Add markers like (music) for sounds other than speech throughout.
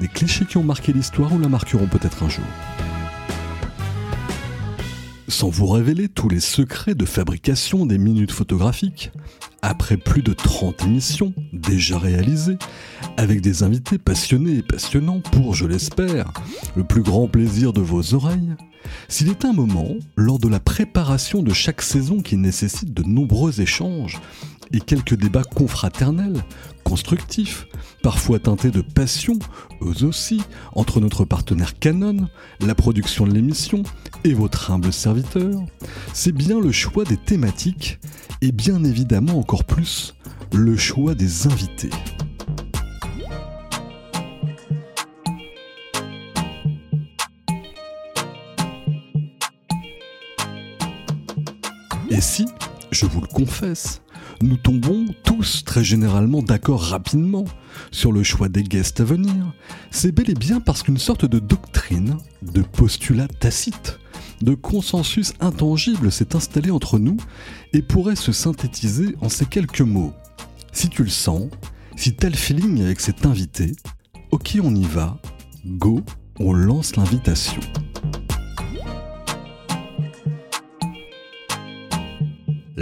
des clichés qui ont marqué l'histoire ou la marqueront peut-être un jour. Sans vous révéler tous les secrets de fabrication des minutes photographiques, après plus de 30 émissions déjà réalisées, avec des invités passionnés et passionnants pour, je l'espère, le plus grand plaisir de vos oreilles, s'il est un moment, lors de la préparation de chaque saison qui nécessite de nombreux échanges et quelques débats confraternels, constructifs, parfois teintés de passion, eux aussi, entre notre partenaire Canon, la production de l'émission et votre humble serviteur, c'est bien le choix des thématiques et bien évidemment encore plus le choix des invités. Et si, je vous le confesse, nous tombons tous très généralement d'accord rapidement sur le choix des guests à venir, c'est bel et bien parce qu'une sorte de doctrine, de postulat tacite, de consensus intangible s'est installé entre nous et pourrait se synthétiser en ces quelques mots. Si tu le sens, si tel feeling avec cet invité, ok on y va, go, on lance l'invitation.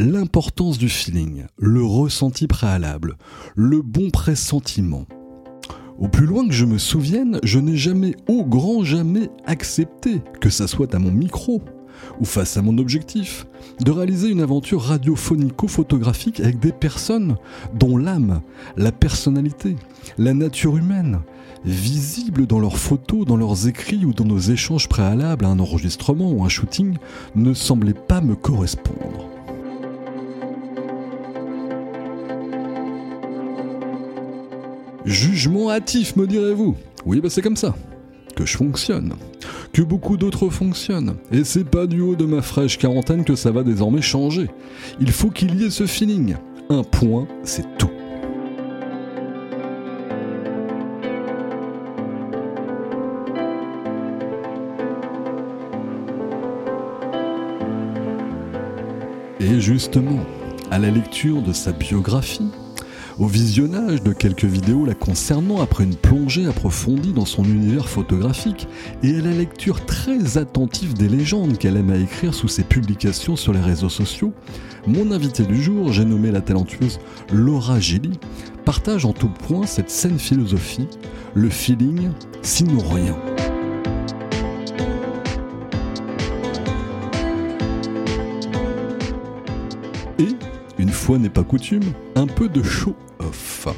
L'importance du feeling, le ressenti préalable, le bon pressentiment. Au plus loin que je me souvienne, je n'ai jamais, au grand jamais, accepté, que ça soit à mon micro ou face à mon objectif, de réaliser une aventure radiophonico-photographique avec des personnes dont l'âme, la personnalité, la nature humaine, visibles dans leurs photos, dans leurs écrits ou dans nos échanges préalables à un enregistrement ou un shooting, ne semblaient pas me correspondre. Jugement hâtif, me direz-vous. Oui, bah c'est comme ça que je fonctionne, que beaucoup d'autres fonctionnent, et c'est pas du haut de ma fraîche quarantaine que ça va désormais changer. Il faut qu'il y ait ce feeling. Un point, c'est tout. Et justement, à la lecture de sa biographie, au visionnage de quelques vidéos la concernant après une plongée approfondie dans son univers photographique et à la lecture très attentive des légendes qu'elle aime à écrire sous ses publications sur les réseaux sociaux, mon invité du jour, j'ai nommé la talentueuse Laura Gilly, partage en tout point cette saine philosophie, le feeling sinon rien. Une fois n'est pas coutume, un peu de show-off.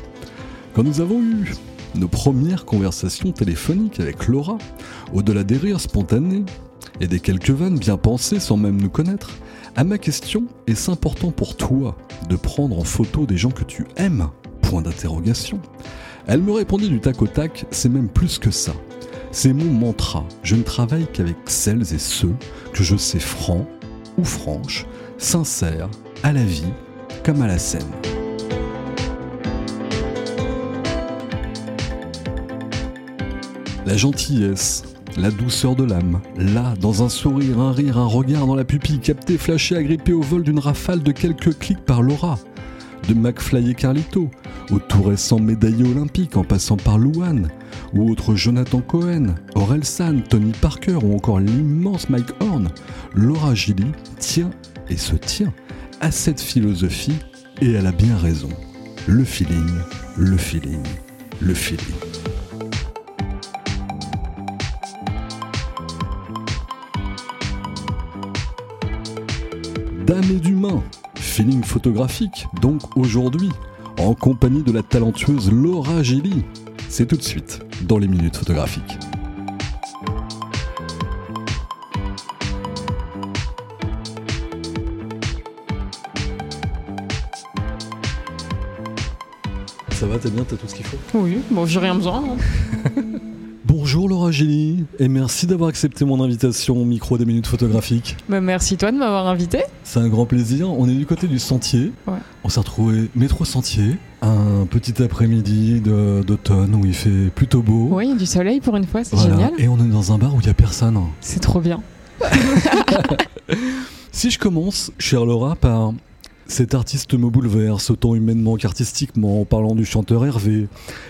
Quand nous avons eu nos premières conversations téléphoniques avec Laura, au-delà des rires spontanés et des quelques vannes bien pensées sans même nous connaître, à ma question est-ce important pour toi de prendre en photo des gens que tu aimes? Point d'interrogation. Elle me répondit du tac au tac, c'est même plus que ça. C'est mon mantra. Je ne travaille qu'avec celles et ceux que je sais francs ou franches, sincères, à la vie comme à la scène. La gentillesse, la douceur de l'âme, là, dans un sourire, un rire, un regard dans la pupille, capté, flashé, agrippé au vol d'une rafale de quelques clics par Laura, de McFly et Carlito, au tout récent médaillé olympique en passant par Louane, ou autre Jonathan Cohen, Aurel San, Tony Parker ou encore l'immense Mike Horn, Laura Gilly tient et se tient à cette philosophie et elle a bien raison. Le feeling, le feeling, le feeling. Dame et d'humain, feeling photographique, donc aujourd'hui, en compagnie de la talentueuse Laura Gilly. C'est tout de suite dans les minutes photographiques. Ça va, t'es bien, t'as tout ce qu'il faut Oui, bon, j'ai rien besoin. hein. (laughs) Bonjour Laura Gély, et merci d'avoir accepté mon invitation au micro des minutes photographiques. Bah, merci toi de m'avoir invité. C'est un grand plaisir. On est du côté du sentier. Ouais. On s'est retrouvé métro sentier, un petit après-midi de- d'automne où il fait plutôt beau. Oui, du soleil pour une fois, c'est Voilà. génial. Et on est dans un bar où il n'y a personne. C'est trop bien. (laughs) (laughs) Si je commence, chère Laura, par cet artiste me bouleverse autant humainement qu'artistiquement en parlant du chanteur Hervé,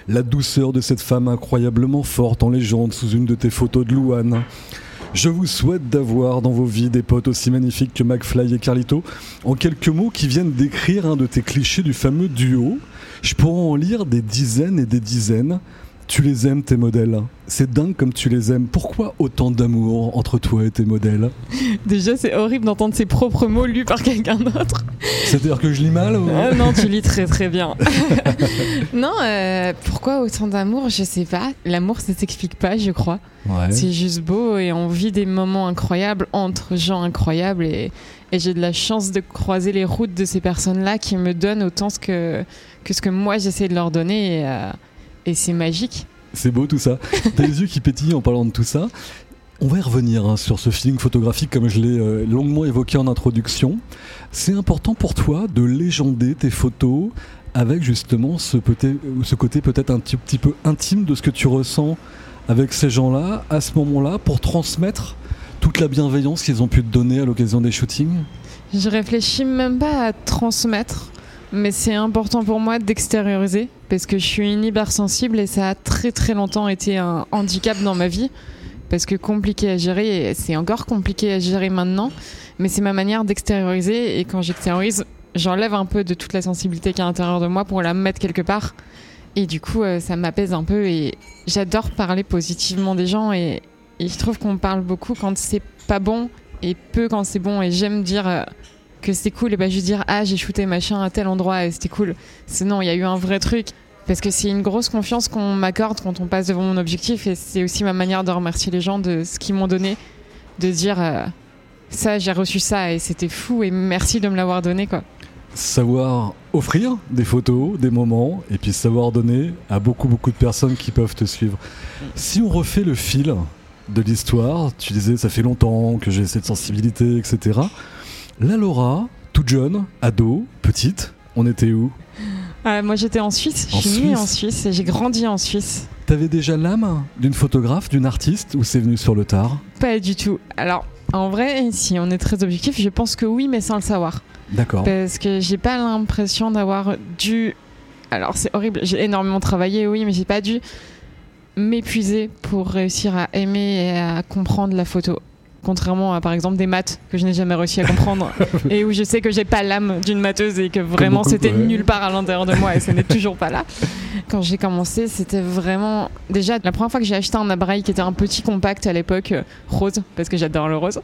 la douceur de cette femme incroyablement forte en légende sous une de tes photos de Louane. Je vous souhaite d'avoir dans vos vies des potes aussi magnifiques que McFly et Carlito, en quelques mots qui viennent décrire un de tes clichés du fameux duo. Je pourrais en lire des dizaines et des dizaines. Tu les aimes, tes modèles. C'est dingue comme tu les aimes. Pourquoi autant d'amour entre toi et tes modèles (laughs) Déjà, c'est horrible d'entendre ses propres mots lus par quelqu'un d'autre. C'est-à-dire que je lis mal ou... Ah non, tu lis très très bien. (laughs) (laughs) non, euh, pourquoi autant d'amour Je sais pas. L'amour, ça s'explique pas, je crois. Ouais. C'est juste beau et on vit des moments incroyables entre gens incroyables et, et j'ai de la chance de croiser les routes de ces personnes-là qui me donnent autant ce que, que ce que moi j'essaie de leur donner et, euh, et c'est magique. C'est beau tout ça. T'as les yeux qui pétillent en parlant de tout ça. On va y revenir hein, sur ce feeling photographique comme je l'ai euh, longuement évoqué en introduction. C'est important pour toi de légender tes photos avec justement ce, peut ce côté peut-être un petit, petit peu intime de ce que tu ressens avec ces gens-là à ce moment-là pour transmettre toute la bienveillance qu'ils ont pu te donner à l'occasion des shootings? Je réfléchis même pas à transmettre, mais c'est important pour moi d'extérioriser parce que je suis une hypersensible et ça a très très longtemps été un handicap dans ma vie parce que compliqué à gérer et c'est encore compliqué à gérer maintenant, mais c'est ma manière d'extérioriser et quand j'extériorise, j'enlève un peu de toute la sensibilité qui est à l'intérieur de moi pour la mettre quelque part et du coup euh, ça m'apaise un peu et j'adore parler positivement des gens et, et je trouve qu'on parle beaucoup quand c'est pas bon et peu quand c'est bon et j'aime dire euh, que c'était cool et pas juste dire ah j'ai shooté machin à tel endroit et c'était cool c'est non il y a eu un vrai truc parce que c'est une grosse confiance qu'on m'accorde quand on passe devant mon objectif et c'est aussi ma manière de remercier les gens de ce qu'ils m'ont donné de dire euh, ça j'ai reçu ça et c'était fou et merci de me l'avoir donné quoi savoir offrir des photos, des moments, et puis savoir donner à beaucoup beaucoup de personnes qui peuvent te suivre. Si on refait le fil de l'histoire, tu disais ça fait longtemps que j'ai cette sensibilité, etc. La Laura, toute jeune, ado, petite, on était où? Ah, moi j'étais en Suisse. En je suis née Suisse. En Suisse et j'ai grandi en Suisse. T'avais déjà l'âme d'une photographe, d'une artiste, ou c'est venu sur le tard? Pas du tout. Alors en vrai si on est très objectif je pense que oui mais sans le savoir. D'accord. Parce que j'ai pas l'impression d'avoir dû. Alors c'est horrible, j'ai énormément travaillé, oui, mais j'ai pas dû m'épuiser pour réussir à aimer et à comprendre la photo. Contrairement à par exemple des maths que je n'ai jamais réussi à comprendre (laughs) et où je sais que j'ai pas l'âme d'une matheuse et que vraiment c'était ouais. nulle part à l'intérieur de moi et ce n'est toujours pas là. Quand j'ai commencé, c'était vraiment déjà la première fois que j'ai acheté un appareil qui était un petit compact à l'époque euh, rose parce que j'adore le rose.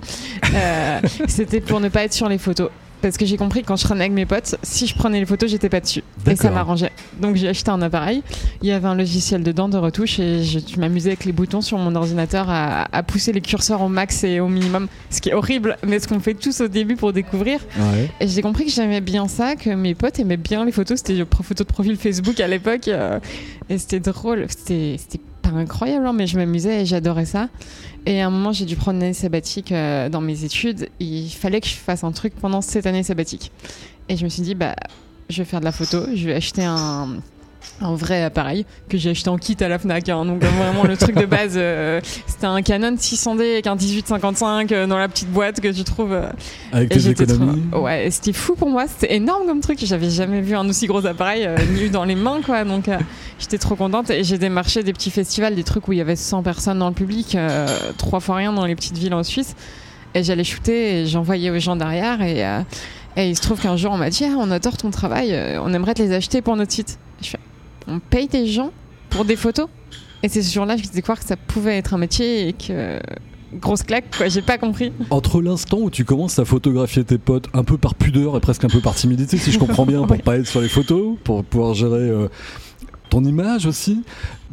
Euh, (laughs) c'était pour ne pas être sur les photos. Parce que j'ai compris que quand je traînais avec mes potes, si je prenais les photos, j'étais pas dessus. Et ça m'arrangeait. Donc j'ai acheté un appareil. Il y avait un logiciel dedans de retouche et je, je m'amusais avec les boutons sur mon ordinateur à, à pousser les curseurs au max et au minimum. Ce qui est horrible, mais ce qu'on fait tous au début pour découvrir. Ouais. Et j'ai compris que j'aimais bien ça, que mes potes aimaient bien les photos. C'était photo de profil Facebook à l'époque. euh, et c'était drôle. C'était pas incroyable, hein, mais je m'amusais et j'adorais ça. Et à un moment, j'ai dû prendre une année sabbatique euh, dans mes études. Il fallait que je fasse un truc pendant cette année sabbatique. Et je me suis dit, bah, je vais faire de la photo. Je vais acheter un, un vrai appareil que j'ai acheté en kit à la Fnac. hein. donc euh, vraiment le truc de (laughs) base, euh, c'était un Canon 600D avec un 1855 euh, dans la petite boîte que tu trouves. euh, Avec tes trop- économies Ouais, c'était fou pour moi. C'était énorme comme truc. J'avais jamais vu un aussi gros appareil ni eu dans les mains, quoi. Donc, j'étais trop contente. Et j'ai démarché des petits festivals, des trucs où il y avait 100 personnes dans le public, trois fois rien dans les petites villes en Suisse. Et j'allais shooter et j'envoyais aux gens derrière. Et, et il se trouve qu'un jour, on m'a dit ah, On adore ton travail, on aimerait te les acheter pour notre site. Je fais On paye des gens pour des photos Et c'est ce jour-là que je me découvert que ça pouvait être un métier et que. Grosse claque, quoi. J'ai pas compris. Entre l'instant où tu commences à photographier tes potes un peu par pudeur et presque un peu par timidité, si je comprends bien, pour Ouais. pas être sur les photos, pour pouvoir gérer euh, ton image aussi,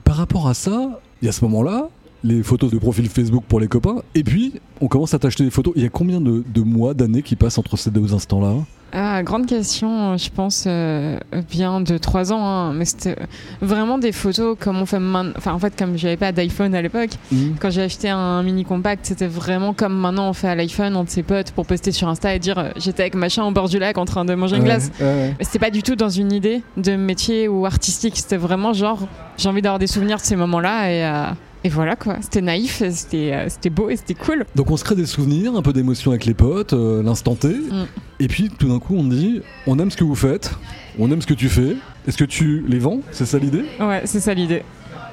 par rapport à ça, il y a ce moment-là, les photos de profil Facebook pour les copains, et puis on commence à t'acheter des photos. Il y a combien de, de mois, d'années qui passent entre ces deux instants-là? Ah, grande question, je pense, euh, bien de 3 ans. hein, mais c'était vraiment des photos comme on fait maintenant. Enfin, en fait, comme j'avais pas d'iPhone à l'époque, Mhm. quand j'ai acheté un mini compact, c'était vraiment comme maintenant on fait à l'iPhone entre ses potes pour poster sur Insta et dire euh, j'étais avec machin au bord du lac en train de manger une Ouais, glace. ouais, C'était pas du tout dans une idée de métier ou artistique. C'était vraiment genre j'ai envie d'avoir des souvenirs de ces moments-là et, euh, et voilà quoi. C'était naïf, euh, c'était beau et c'était cool. Donc on se crée des souvenirs, un peu d'émotion avec les potes, euh, l'instant T. Mm. Et puis tout d'un coup on dit, on aime ce que vous faites, on aime ce que tu fais. Est-ce que tu les vends? C'est ça l'idée? Ouais, c'est ça l'idée.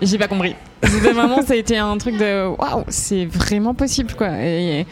J'ai pas compris. Vraiment, ça a été un truc de waouh, c'est vraiment possible quoi. Et,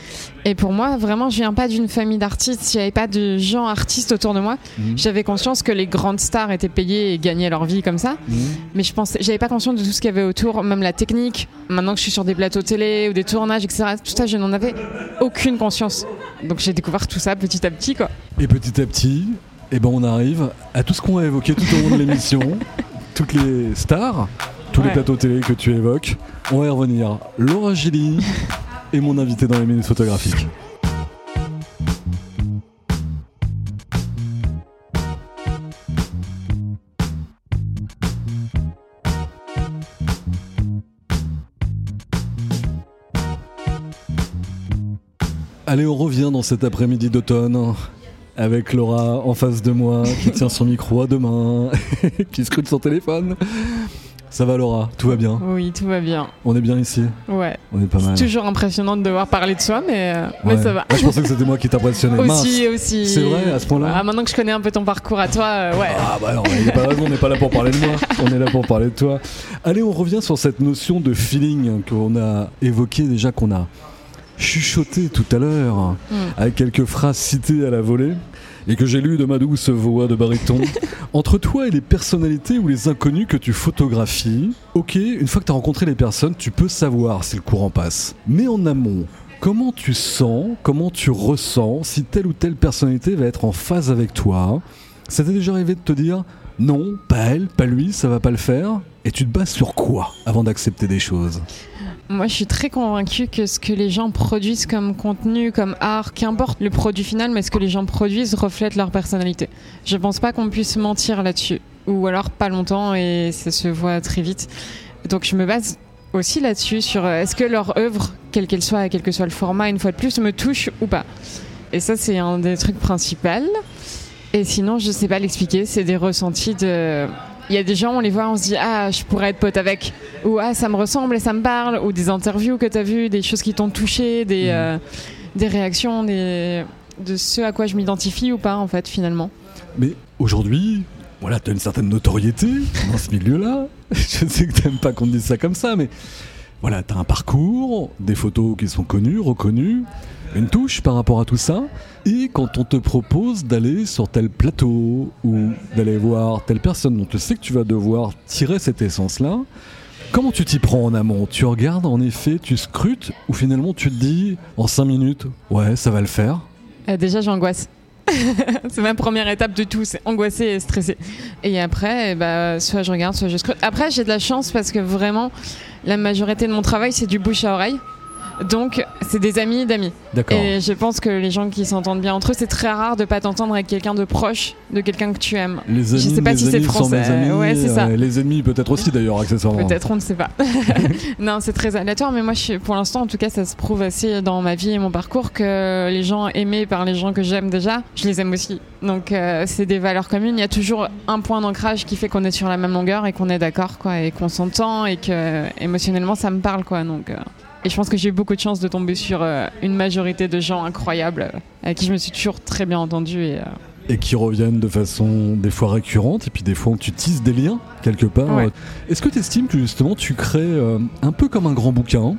et pour moi, vraiment, je viens pas d'une famille d'artistes. Il n'y avait pas de gens artistes autour de moi. Mhm. J'avais conscience que les grandes stars étaient payées et gagnaient leur vie comme ça. Mhm. Mais je pensais, j'avais pas conscience de tout ce qu'il y avait autour, même la technique. Maintenant que je suis sur des plateaux télé ou des tournages, etc., tout ça, je n'en avais aucune conscience. Donc j'ai découvert tout ça petit à petit quoi. Et petit à petit, eh ben on arrive à tout ce qu'on a évoqué tout au long de l'émission, (laughs) toutes les stars, tous les plateaux télé que tu évoques. On va y revenir. Laura Gilly est mon invité dans les minutes photographiques. Allez, on revient dans cet après-midi d'automne avec Laura en face de moi qui tient son micro à deux mains, (laughs) qui scrute son téléphone. Ça va Laura Tout va bien Oui, tout va bien. On est bien ici Ouais. On est pas mal. C'est toujours impressionnant de devoir parler de soi, mais, euh, mais ça va. Ah, je pensais que c'était moi qui t'impressionnais. (laughs) Mince. Aussi, aussi. C'est vrai, à ce point-là Ah, maintenant que je connais un peu ton parcours à toi, euh, ouais. Ah bah non, il pas raison, on n'est pas là pour parler de moi, on est là pour parler de toi. Allez, on revient sur cette notion de feeling qu'on a évoqué déjà, qu'on a chuchoté tout à l'heure, Mm. avec quelques phrases citées à la volée, et que j'ai lues de ma douce voix de baryton. (laughs) Entre toi et les personnalités ou les inconnus que tu photographies, ok, une fois que tu as rencontré les personnes, tu peux savoir si le courant passe. Mais en amont, comment tu sens, comment tu ressens si telle ou telle personnalité va être en phase avec toi? Ça t'est déjà arrivé de te dire non, pas elle, pas lui, ça va pas le faire? Et tu te bases sur quoi avant d'accepter des choses? Moi, je suis très convaincue que ce que les gens produisent comme contenu, comme art, qu'importe le produit final, mais ce que les gens produisent reflète leur personnalité. Je pense pas qu'on puisse mentir là-dessus. Ou alors pas longtemps et ça se voit très vite. Donc je me base aussi là-dessus sur euh, est-ce que leur œuvre, quelle qu'elle soit, quel que soit le format, une fois de plus, me touche ou pas? Et ça, c'est un des trucs principaux. Et sinon, je sais pas l'expliquer, c'est des ressentis de. Il y a des gens, on les voit, on se dit Ah, je pourrais être pote avec. Ou Ah, ça me ressemble et ça me parle. Ou des interviews que tu as vues, des choses qui t'ont touché, des, Mhm. euh, des réactions, des... de ce à quoi je m'identifie ou pas, en fait, finalement. Mais aujourd'hui, voilà, tu as une certaine notoriété dans ce milieu-là. (laughs) Je sais que t'aimes pas qu'on dise ça comme ça, mais voilà, tu as un parcours, des photos qui sont connues, reconnues, une touche par rapport à tout ça. Et quand on te propose d'aller sur tel plateau ou d'aller voir telle personne dont tu sais que tu vas devoir tirer cette essence-là, comment tu t'y prends en amont? Tu regardes, en effet, tu scrutes, ou finalement tu te dis en 5 minutes, ouais, ça va le faire? Euh, déjà, j'angoisse. (laughs) c'est ma première étape de tout, c'est angoisser et stresser. Et après, bah, soit je regarde, soit je scrute. Après, j'ai de la chance parce que vraiment, la majorité de mon travail, c'est du bouche à oreille. Donc, c'est des amis d'amis. D'accord. Et je pense que les gens qui s'entendent bien entre eux, c'est très rare de pas t'entendre avec quelqu'un de proche, de quelqu'un que tu aimes. Les Je amis, sais pas si c'est français. amis, Ouais, c'est ça. euh, les ennemis peut-être aussi d'ailleurs accessoirement. Peut-être, on ne sait pas. (laughs) non, c'est très aléatoire, mais moi, je pour l'instant, en tout cas, ça se prouve assez dans ma vie et mon parcours que les gens aimés par les gens que j'aime déjà, je les aime aussi. Donc, euh, c'est des valeurs communes. Il y a toujours un point d'ancrage qui fait qu'on est sur la même longueur et qu'on est d'accord, quoi, et qu'on s'entend et que émotionnellement, ça me parle, quoi. Donc, euh, et je pense que j'ai eu beaucoup de chance de tomber sur euh, une majorité de gens incroyables euh, avec qui je me suis toujours très bien entendue et. euh, Et qui reviennent de façon des fois récurrente et puis des fois tu tisses des liens quelque part. Ouais. Est-ce que tu estimes que justement tu crées euh, un peu comme un grand bouquin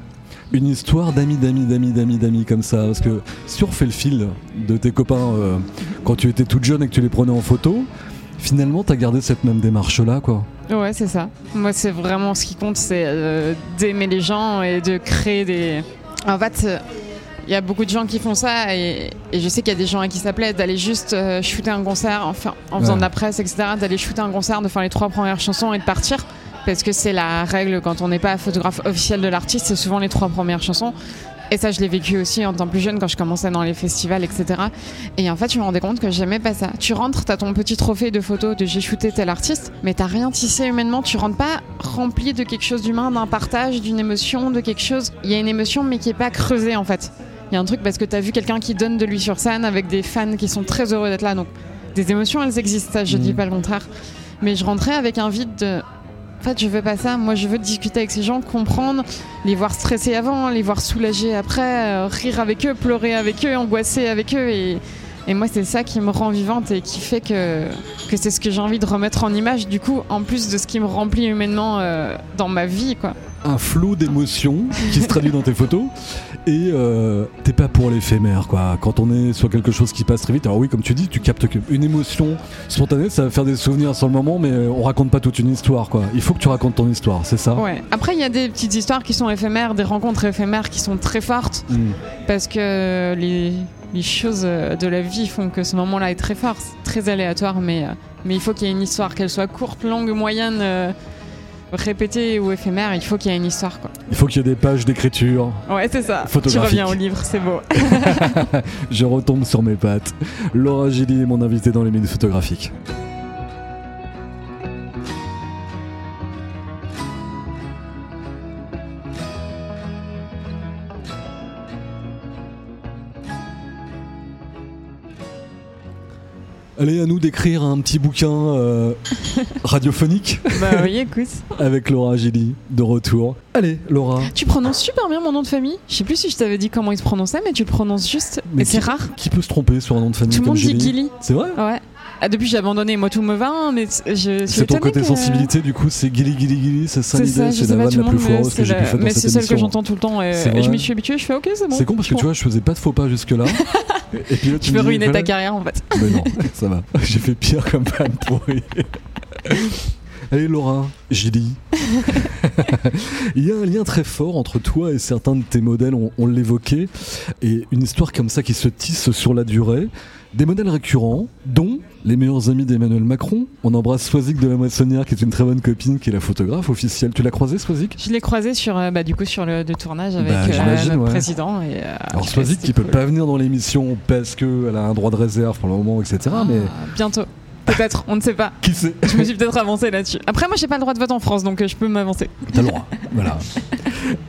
une histoire d'amis, d'amis, d'amis, d'amis, d'amis comme ça? Parce que si on refait le fil de tes copains euh, quand tu étais toute jeune et que tu les prenais en photo, finalement t'as gardé cette même démarche là quoi. Ouais, c'est ça. Moi, c'est vraiment ce qui compte, c'est euh, d'aimer les gens et de créer des. En fait, il y a beaucoup de gens qui font ça et, et je sais qu'il y a des gens à qui ça plaît d'aller juste euh, shooter un concert, enfin, en faisant Ouais. de la presse, etc., d'aller shooter un concert, de faire les trois premières chansons et de partir. Parce que c'est la règle quand on n'est pas photographe officiel de l'artiste, c'est souvent les trois premières chansons. Et ça, je l'ai vécu aussi en tant plus jeune quand je commençais dans les festivals, etc. Et en fait, je me rendais compte que j'aimais pas ça. Tu rentres, t'as ton petit trophée de photos de j'ai shooté tel artiste, mais t'as rien tissé humainement. Tu rentres pas rempli de quelque chose d'humain, d'un partage, d'une émotion, de quelque chose. Il y a une émotion, mais qui est pas creusée en fait. Il y a un truc parce que t'as vu quelqu'un qui donne de lui sur scène avec des fans qui sont très heureux d'être là. Donc, des émotions, elles existent, ça, je dis Mhm. pas le contraire. Mais je rentrais avec un vide de. Fait, je veux pas ça. Moi, je veux discuter avec ces gens, comprendre, les voir stressés avant, les voir soulagés après, euh, rire avec eux, pleurer avec eux, angoisser avec eux. Et, et moi, c'est ça qui me rend vivante et qui fait que, que c'est ce que j'ai envie de remettre en image, du coup, en plus de ce qui me remplit humainement euh, dans ma vie, quoi. Un flot d'émotions qui se traduit dans tes photos et euh, t'es pas pour l'éphémère quoi. Quand on est sur quelque chose qui passe très vite, alors oui, comme tu dis, tu captes une émotion spontanée, ça va faire des souvenirs sur le moment, mais on raconte pas toute une histoire quoi. Il faut que tu racontes ton histoire, c'est ça? Ouais. Après, il y a des petites histoires qui sont éphémères, des rencontres éphémères qui sont très fortes. Mm. parce que les, les choses euh, de la vie font que ce moment-là est très fort, très aléatoire, mais, euh, mais il faut qu'il y ait une histoire, qu'elle soit courte, longue, moyenne, euh, répétée ou éphémère, il faut qu'il y ait une histoire. Quoi. Il faut qu'il y ait des pages d'écriture. Ouais, c'est ça. Tu reviens au livre, c'est beau. (laughs) Je retombe sur mes pattes. Laura Gilly est mon invitée dans les minutes photographiques. Allez, à nous d'écrire un petit bouquin euh, (laughs) radiophonique bah oui, écoute. avec Laura Gilly de retour. Allez, Laura. Tu prononces super bien mon nom de famille. Je sais plus si je t'avais dit comment il se prononçait, mais tu le prononces juste. Mais c'est rare. Qui peut se tromper sur un nom de famille Tout le monde dit Gilly. C'est vrai Ouais. Ah, depuis j'ai abandonné, moi tout me va, hein, mais je suis C'est ton côté que- sensibilité, du coup, c'est Gilly Gilly Gilly, c'est ça l'idée, c'est la vanne la plus foireuse que j'ai pu faire mais c'est celle que j'entends tout le temps et, et je m'y suis habituée, je fais ok, c'est bon. C'est con parce que tu vois, je faisais pas de faux pas jusque-là. (laughs) Et puis là, Tu peux dis, ruiner ta carrière en fait. Mais non, ça va. (laughs) J'ai fait pire comme fan pourri. Allez Laura, Gilly. Il y a un lien très fort entre toi et certains de tes modèles, on, on l'évoquait, et une histoire comme ça qui se tisse sur la durée. Des modèles récurrents, dont les meilleurs amis d'Emmanuel Macron. On embrasse Swazik de la Moissonnière, qui est une très bonne copine, qui est la photographe officielle. Tu l'as croisée, Swazik? Je l'ai croisé sur, euh, bah, du coup, sur le tournage avec Bah, euh, ouais. président. Et, euh, Alors Swazik qui peut pas venir dans l'émission parce qu'elle a un droit de réserve pour le moment, etc. Mais Ah, bientôt. Peut-être, on ne sait pas. qui sait? Je me suis peut-être avancé là-dessus. Après, moi, j'ai pas le droit de vote en France, donc je peux m'avancer. T'as le droit. voilà.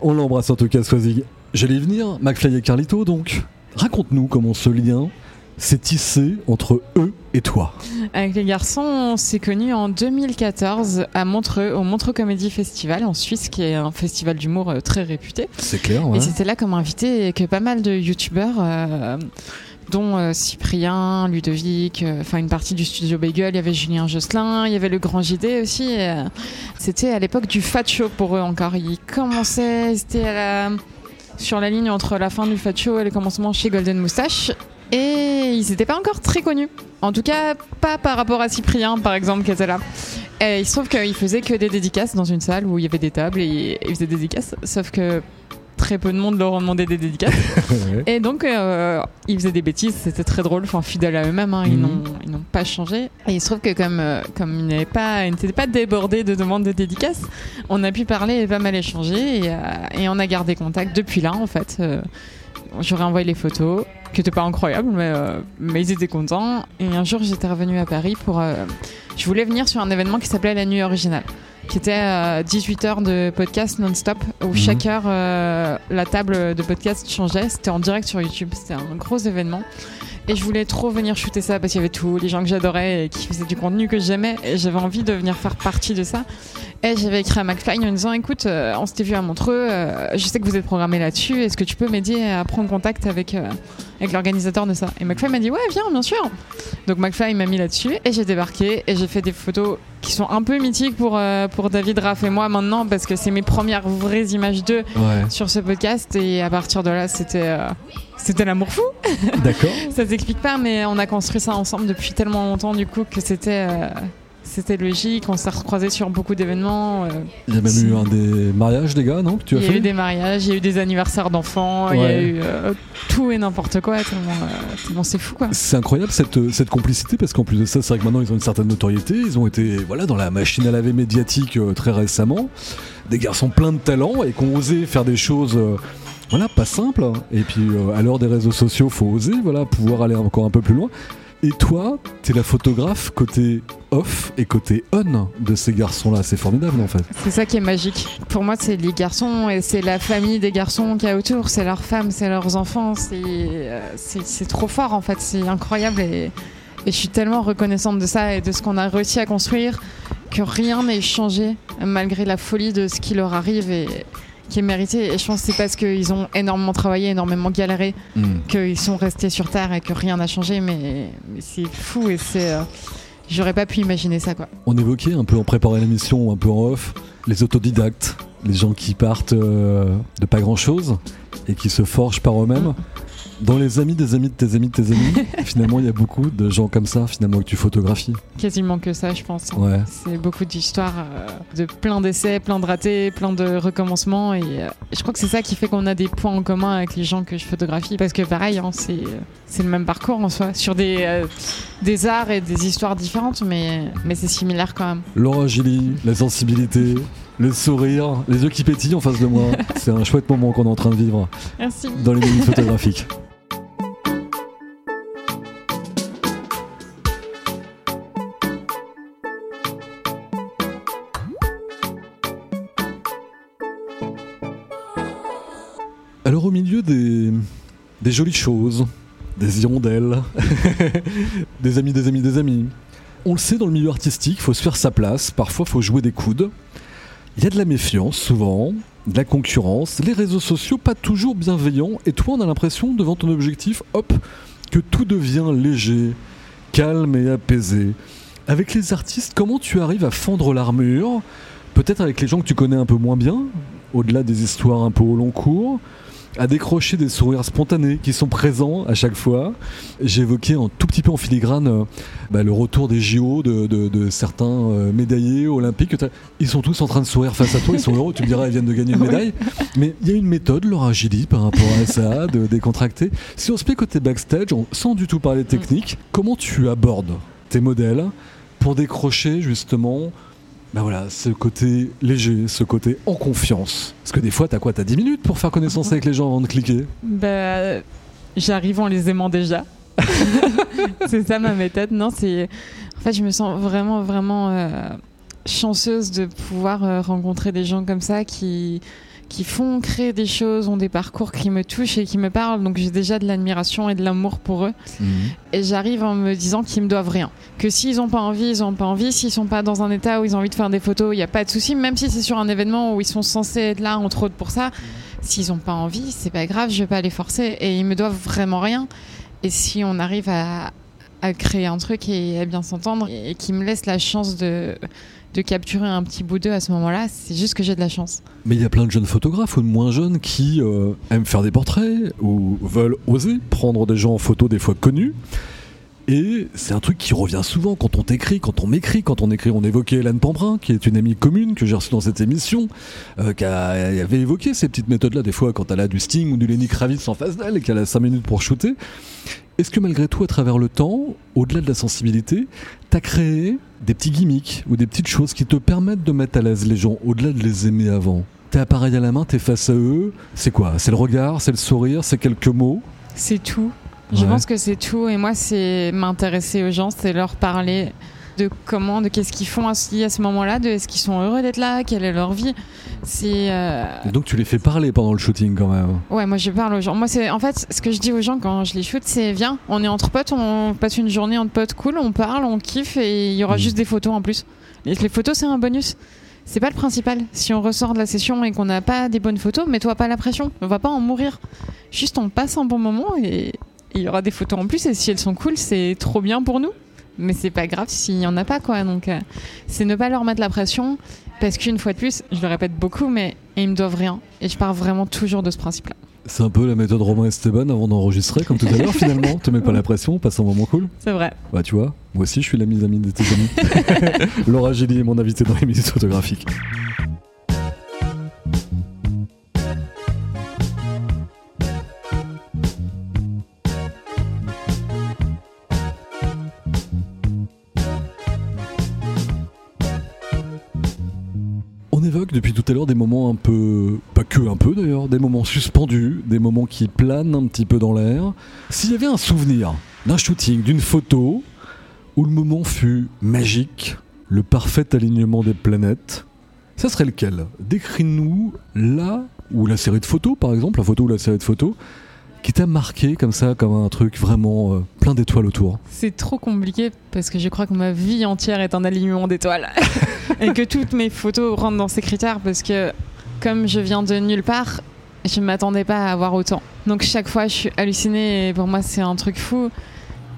On l'embrasse en tout cas, Swazig. J'allais y venir, McFly et Carlito, donc. Raconte-nous comment ce lien s'est tissé entre eux et toi. Avec les garçons, on s'est connus en 2014 à Montreux, au Montreux Comedy Festival en Suisse, qui est un festival d'humour euh, très réputé. C'est clair, ouais. Et c'était là comme invité que pas mal de youtubeurs, euh, dont euh, Cyprien, Ludovic, euh, enfin une partie du studio Bagel, il y avait Julien Josselin, il y avait le Grand JD aussi. euh, c'était à l'époque du Fat Show pour eux encore. Ils commençaient, la- sur la ligne entre la fin du Fat Show et le commencement chez Golden Moustache. Et ils n'étaient pas encore très connus. En tout cas, pas par rapport à Cyprien, par exemple, qui était là. Et il se trouve qu'ils faisaient que des dédicaces dans une salle où il y avait des tables et ils faisaient des dédicaces. Sauf que très peu de monde leur ont demandé des dédicaces. (laughs) Et donc, euh, ils faisaient des bêtises, c'était très drôle, enfin, fidèles à eux-mêmes, hein, ils Mhm. n'ont ils n'ont pas changé. Et il se trouve que comme, euh, comme ils n'avaient pas, ils n'étaient pas débordés de demandes de dédicaces, on a pu parler et pas mal échanger, et, euh, et on a gardé contact depuis là, en fait. J'aurais envoyé les photos, qui n'étaient pas incroyables, mais, euh, mais ils étaient contents. Et un jour, j'étais revenue à Paris pour... euh, je voulais venir sur un événement qui s'appelait La Nuit Originale qui était euh, 18 heures de podcast non-stop où Mhm. chaque heure euh, la table de podcast changeait. C'était en direct sur YouTube. C'était un gros événement. Et je voulais trop venir shooter ça parce qu'il y avait tous les gens que j'adorais et qui faisaient du contenu que j'aimais. Et j'avais envie de venir faire partie de ça. Et j'avais écrit à McFly en disant Écoute, euh, on s'était vu à Montreux. euh, je sais que vous êtes programmé là-dessus. Est-ce que tu peux m'aider à prendre contact avec, euh, avec l'organisateur de ça? Et McFly m'a dit Ouais, viens, bien sûr. Donc McFly m'a mis là-dessus et j'ai débarqué et j'ai fait des photos qui sont un peu mythiques pour, pour David Raff et moi maintenant parce que c'est mes premières vraies images d'eux Ouais, sur ce podcast et à partir de là c'était c'était l'amour fou (laughs) d'accord. ça s'explique pas mais on a construit ça ensemble depuis tellement longtemps du coup que c'était euh, c'était logique on s'est recroisés sur beaucoup d'événements euh, Il y a même eu un des mariages des gars, non Que tu as il y a fait eu des mariages il y a eu des anniversaires d'enfants il y a eu euh, tout et n'importe quoi tellement, c'est fou quoi C'est incroyable cette, cette complicité parce qu'en plus de ça, c'est vrai que maintenant ils ont une certaine notoriété. Ils ont été voilà dans la machine à laver médiatique très récemment. des garçons pleins de talent et qui ont osé faire des choses. Voilà, pas simples. Et puis euh, à l'heure des réseaux sociaux, faut oser, voilà, pouvoir aller encore un peu plus loin. Et toi, t'es la photographe côté off et côté on de ces garçons-là. C'est formidable en fait. C'est ça qui est magique. Pour moi, c'est les garçons et c'est la famille des garçons qu'il y a autour. C'est leurs femmes, c'est leurs enfants. C'est euh, c'est trop fort en fait. C'est incroyable et, et je suis tellement reconnaissante de ça et de ce qu'on a réussi à construire que rien n'est changé malgré la folie de ce qui leur arrive et qui est mérité. Et je pense que c'est parce qu'ils ont énormément travaillé, énormément galéré qu'ils sont restés sur Terre et que rien n'a changé. Mais, mais c'est fou et c'est. euh, J'aurais pas pu imaginer ça quoi. On évoquait un peu en préparant l'émission, un peu en off, les autodidactes, les gens qui partent euh, de pas grand-chose et qui se forgent par eux-mêmes. Dans les amis des amis de tes amis de tes amis, (laughs) finalement, il y a beaucoup de gens comme ça, finalement, que tu photographies. Quasiment que ça, je pense. Ouais. C'est beaucoup d'histoires, euh, de plein d'essais, plein de ratés, plein de recommencements. Et euh, je crois que c'est ça qui fait qu'on a des points en commun avec les gens que je photographie. Parce que pareil, hein, c'est euh, c'est le même parcours en soi, sur des, euh, des arts et des histoires différentes, mais, mais c'est similaire quand même. Laura Gilly, la sensibilité, le sourire, les yeux qui pétillent en face de moi. (laughs) C'est un chouette moment qu'on est en train de vivre Merci. dans les minutes photographiques. Des jolies choses, des hirondelles, (laughs) des amis, des amis, des amis, on le sait dans le milieu artistique, faut se faire sa place, parfois faut jouer des coudes. Il y a de la méfiance souvent, de la concurrence, les réseaux sociaux pas toujours bienveillants, et toi on a l'impression devant ton objectif, hop, que tout devient léger, calme et apaisé. Avec les artistes, comment tu arrives à fendre l'armure? Peut-être avec les gens que tu connais un peu moins bien, au-delà des histoires un peu au long cours, à décrocher des sourires spontanés qui sont présents à chaque fois. Évoqué un tout petit peu en filigrane euh, bah, le retour des JO de, de- de certains euh, médaillés olympiques. Ils sont tous en train de sourire face à toi, ils sont heureux, tu me diras, ils viennent de gagner une (laughs) médaille. Mais il y a une méthode, Laura Gilly, par rapport à ça, de décontracter. Si on se met côté backstage, on- sans du tout parler technique, comment tu abordes tes modèles pour décrocher justement bah voilà, ce côté léger, ce côté en confiance. Parce que des fois, t'as quoi T'as 10 minutes pour faire connaissance avec les gens avant de cliquer? Bah, j'arrive en les aimant déjà. (laughs) c'est ça ma méthode. Non, c'est. En fait, je me sens vraiment, vraiment euh, chanceuse de pouvoir euh, rencontrer des gens comme ça qui qui font créer des choses, ont des parcours qui me touchent et qui me parlent. Donc j'ai déjà de l'admiration et de l'amour pour eux. Et j'arrive en me disant qu'ils me doivent rien. Que s'ils n'ont pas envie, ils n'ont pas envie. S'ils sont pas dans un état où ils ont envie de faire des photos, il n'y a pas de souci. Même si c'est sur un événement où ils sont censés être là, entre autres pour ça, s'ils n'ont pas envie, c'est pas grave, je vais pas les forcer. Et ils me doivent vraiment rien. Et si on arrive à, à créer un truc et à bien s'entendre et qui me laisse la chance de, de capturer un petit bout d'eux à ce moment-là, c'est juste que j'ai de la chance. Mais il y a plein de jeunes photographes ou de moins jeunes qui euh, aiment faire des portraits ou veulent oser prendre des gens en photo des fois connus. Et c'est un truc qui revient souvent quand on t'écrit, quand on m'écrit, quand on écrit. On évoquait Hélène Pambrin, qui est une amie commune que j'ai reçue dans cette émission, euh, qui avait évoqué ces petites méthodes-là, des fois quand elle a du Sting ou du Lenny Kravitz en face d'elle et qu'elle a 5 minutes pour shooter. Est-ce que malgré tout, à travers le temps, au-delà de la sensibilité, t'as créé des petits gimmicks ou des petites choses qui te permettent de mettre à l'aise les gens, au-delà de les aimer avant? T'es appareil à la main, t'es face à eux, c'est quoi? C'est le regard, c'est le sourire, c'est quelques mots? C'est tout. Je Ouais. pense que c'est tout. Et moi, c'est m'intéresser aux gens, c'est leur parler de comment, de qu'est-ce qu'ils font aussi à ce moment-là, de est-ce qu'ils sont heureux d'être là, quelle est leur vie. C'est euh, donc tu les fais parler pendant le shooting quand même. ouais, moi je parle aux gens. Moi c'est en fait ce que je dis aux gens quand je les shoot, c'est viens, on est entre potes, on passe une journée entre potes cool, on parle, on kiffe et il y aura Mm. juste des photos en plus. Les photos c'est un bonus. C'est pas le principal. Si on ressort de la session et qu'on n'a pas des bonnes photos, mets-toi pas la pression. On va pas en mourir. Juste on passe un bon moment et il y aura des photos en plus et si elles sont cool, c'est trop bien pour nous. Mais c'est pas grave s'il y en a pas quoi. Donc euh, c'est ne pas leur mettre la pression parce qu'une fois de plus, je le répète beaucoup, mais ils me doivent rien et je pars vraiment toujours de ce principe-là. C'est un peu la méthode Romain Esteban avant d'enregistrer, comme tout à l'heure (laughs) finalement. Te mets pas la pression, passe un moment cool. C'est vrai. Bah tu vois, moi aussi je suis l'ami ami de tes amis. (laughs) Laura Gilly est mon invité dans les minutes photographiques. Depuis tout à l'heure des moments un peu, pas que un peu d'ailleurs, des moments suspendus, des moments qui planent un petit peu dans l'air. S'il y avait un souvenir d'un shooting, d'une photo, où le moment fut magique, le parfait alignement des planètes, ça serait lequel? Décris-nous là, ou la série de photos par exemple, la photo ou la série de photos, qui t'a marqué comme ça, comme un truc vraiment euh, plein d'étoiles autour C'est trop compliqué parce que je crois que ma vie entière est un alignement d'étoiles (laughs) et que toutes mes photos rentrent dans ces critères parce que comme je viens de nulle part, je ne m'attendais pas à avoir autant. Donc chaque fois, je suis hallucinée et pour moi, c'est un truc fou.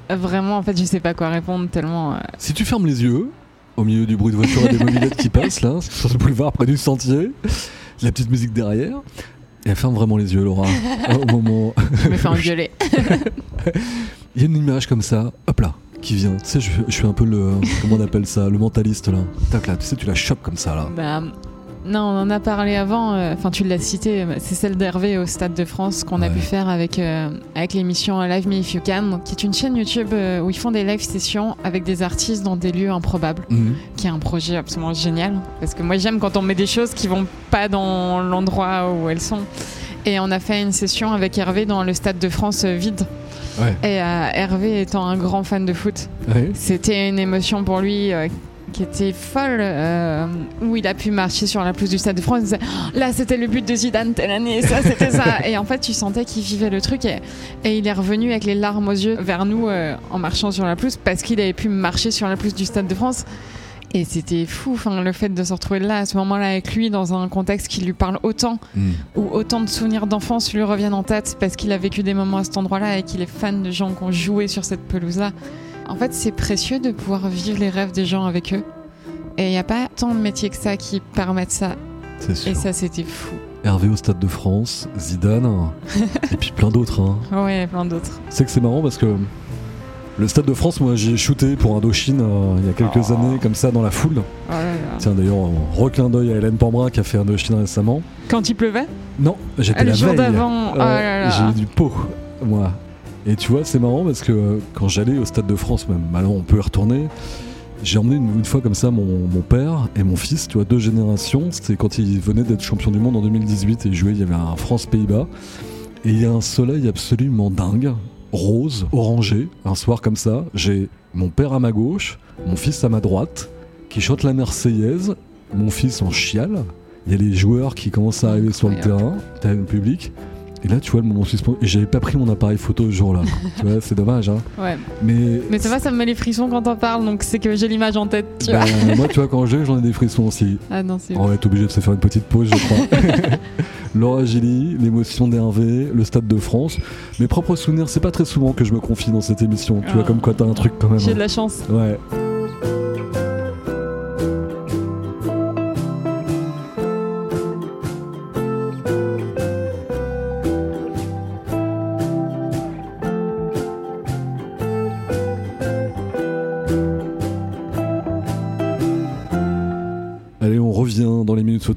Vraiment, en fait, je sais pas quoi répondre tellement. euh, Si tu fermes les yeux, au milieu du bruit de voiture et des mobilettes qui (laughs) passent là, sur le boulevard près du sentier, la petite musique derrière, et elle ferme vraiment les yeux, Laura, (laughs) au moment. Je me fais engueuler. (laughs) Il y a une image comme ça, hop là, qui vient. Tu sais, je, je suis un peu le. Comment on appelle ça Le mentaliste là. Tac là, tu sais, tu la chopes comme ça là. Bah, non, on en a parlé avant. euh, Enfin, tu l'as cité. C'est celle d'Hervé au Stade de France qu'on a pu faire avec euh, avec l'émission Live Me If You Can, qui est une chaîne YouTube euh, où ils font des live sessions avec des artistes dans des lieux improbables, Mhm. qui est un projet absolument génial. Parce que moi, j'aime quand on met des choses qui vont pas dans l'endroit où elles sont. Et on a fait une session avec Hervé dans le Stade de France vide. Ouais. Et euh, Hervé étant un grand fan de foot, Ouais. c'était une émotion pour lui euh, qui était folle, euh, où il a pu marcher sur la pelouse du Stade de France. Disait, Oh, là, c'était le but de Zidane telle année, ça, c'était ça. (laughs) Et en fait, tu sentais qu'il vivait le truc. Et, et il est revenu avec les larmes aux yeux vers nous euh, en marchant sur la pelouse parce qu'il avait pu marcher sur la pelouse du Stade de France. Et c'était fou, enfin, le fait de se retrouver là, à ce moment-là, avec lui, dans un contexte qui lui parle autant, Mhm. où autant de souvenirs d'enfance lui reviennent en tête parce qu'il a vécu des moments à cet endroit-là et qu'il est fan de gens qui ont joué sur cette pelouse-là. En fait, c'est précieux de pouvoir vivre les rêves des gens avec eux. Et il n'y a pas tant de métiers que ça qui permettent ça. C'est sûr. Et ça, c'était fou. Hervé au Stade de France, Zidane, (laughs) et puis plein d'autres. Hein. Ouais, plein d'autres. C'est que c'est marrant parce que le Stade de France, moi j'ai shooté pour Indochine euh, il y a quelques Oh. années, comme ça, dans la foule. Oh là là. Tiens, d'ailleurs, un reclin d'œil à Hélène Pambrin qui a fait Indochine récemment. Quand il pleuvait? Non, j'étais Ah, la jour veille. d'avant. Oh. J'ai eu du pot, moi. Et tu vois, c'est marrant parce que euh, quand j'allais au Stade de France, même maintenant on peut y retourner, j'ai emmené une, une fois comme ça mon, mon père et mon fils, tu vois, deux générations. C'était quand il venait d'être champion du monde en 2018 et il jouait, il y avait un France-Pays-Bas. Et il y a un soleil absolument dingue, rose, orangé, un soir comme ça. J'ai mon père à ma gauche, mon fils à ma droite, qui chante la Marseillaise, mon fils en chiale. Il y a les joueurs qui commencent à arriver sur le terrain, t'as le public. Et là, tu vois le moment suspendu. Et j'avais pas pris mon appareil photo ce jour-là. (laughs) tu vois, c'est dommage, hein. Ouais. Mais, Mais ça va, ça me met les frissons quand on parle, donc c'est que j'ai l'image en tête, tu bah, vois. moi, tu vois, quand j'ai, j'en ai des frissons aussi. Ah non, c'est On va être obligé de se faire une petite pause, je crois. (laughs) (laughs) Laura Gilly, l'émotion d'Hervé, le Stade de France. Mes propres souvenirs, c'est pas très souvent que je me confie dans cette émission. Tu vois, Ah. comme quoi t'as un truc quand même. J'ai hein. de la chance. Ouais.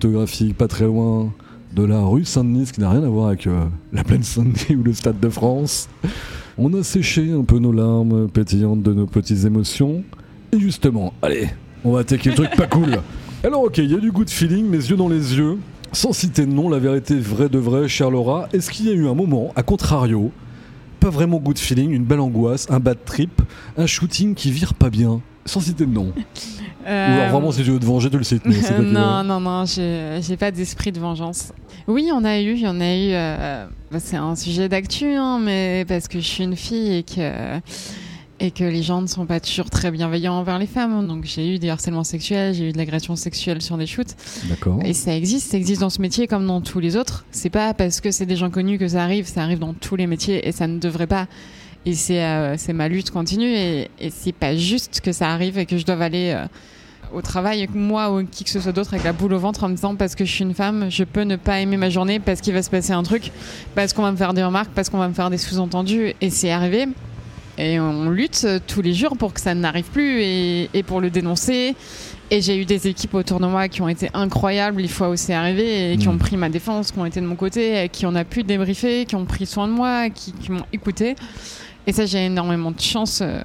Photographiques, pas très loin de la rue Saint-Denis, ce qui n'a rien à voir avec euh, la plaine Saint-Denis (laughs) ou le Stade de France. On a séché un peu nos larmes pétillantes de nos petites émotions. Et justement, allez, on va attaquer le truc pas cool. (laughs) Alors ok, il y a du good feeling, mes yeux dans les yeux. Sans citer de nom, la vérité vraie de vrai, chère Laura, est-ce qu'il y a eu un moment, à contrario, pas vraiment good feeling, une belle angoisse, un bad trip, un shooting qui vire pas bien Sans citer de nom? (laughs) Ou alors vraiment, si tu veux te venger, tu le cites. Euh, (laughs) non, non, non, j'ai j'ai pas d'esprit de vengeance. Oui, on a eu, il y en a eu. euh, bah, c'est un sujet d'actu, hein, mais parce que je suis une fille et que et que les gens ne sont pas toujours très bienveillants envers les femmes. Donc j'ai eu des harcèlements sexuels, j'ai eu de l'agression sexuelle sur des shoots. D'accord. Et ça existe, ça existe dans ce métier comme dans tous les autres. C'est pas parce que c'est des gens connus que ça arrive, ça arrive dans tous les métiers et ça ne devrait pas. Et c'est euh, ma lutte continue et, et c'est pas juste que ça arrive et que je dois aller euh, au travail, moi ou qui que ce soit d'autre, avec la boule au ventre en me disant parce que je suis une femme, je peux ne pas aimer ma journée parce qu'il va se passer un truc, parce qu'on va me faire des remarques, parce qu'on va me faire des sous-entendus. Et c'est arrivé. Et on lutte euh, tous les jours pour que ça n'arrive plus et, et pour le dénoncer. Et j'ai eu des équipes autour de moi qui ont été incroyables les fois où c'est arrivé et qui Mm. ont pris ma défense, qui ont été de mon côté, qui on a pu débriefer, qui ont pris soin de moi, qui, qui m'ont écouté. Et ça, j'ai énormément de chance euh,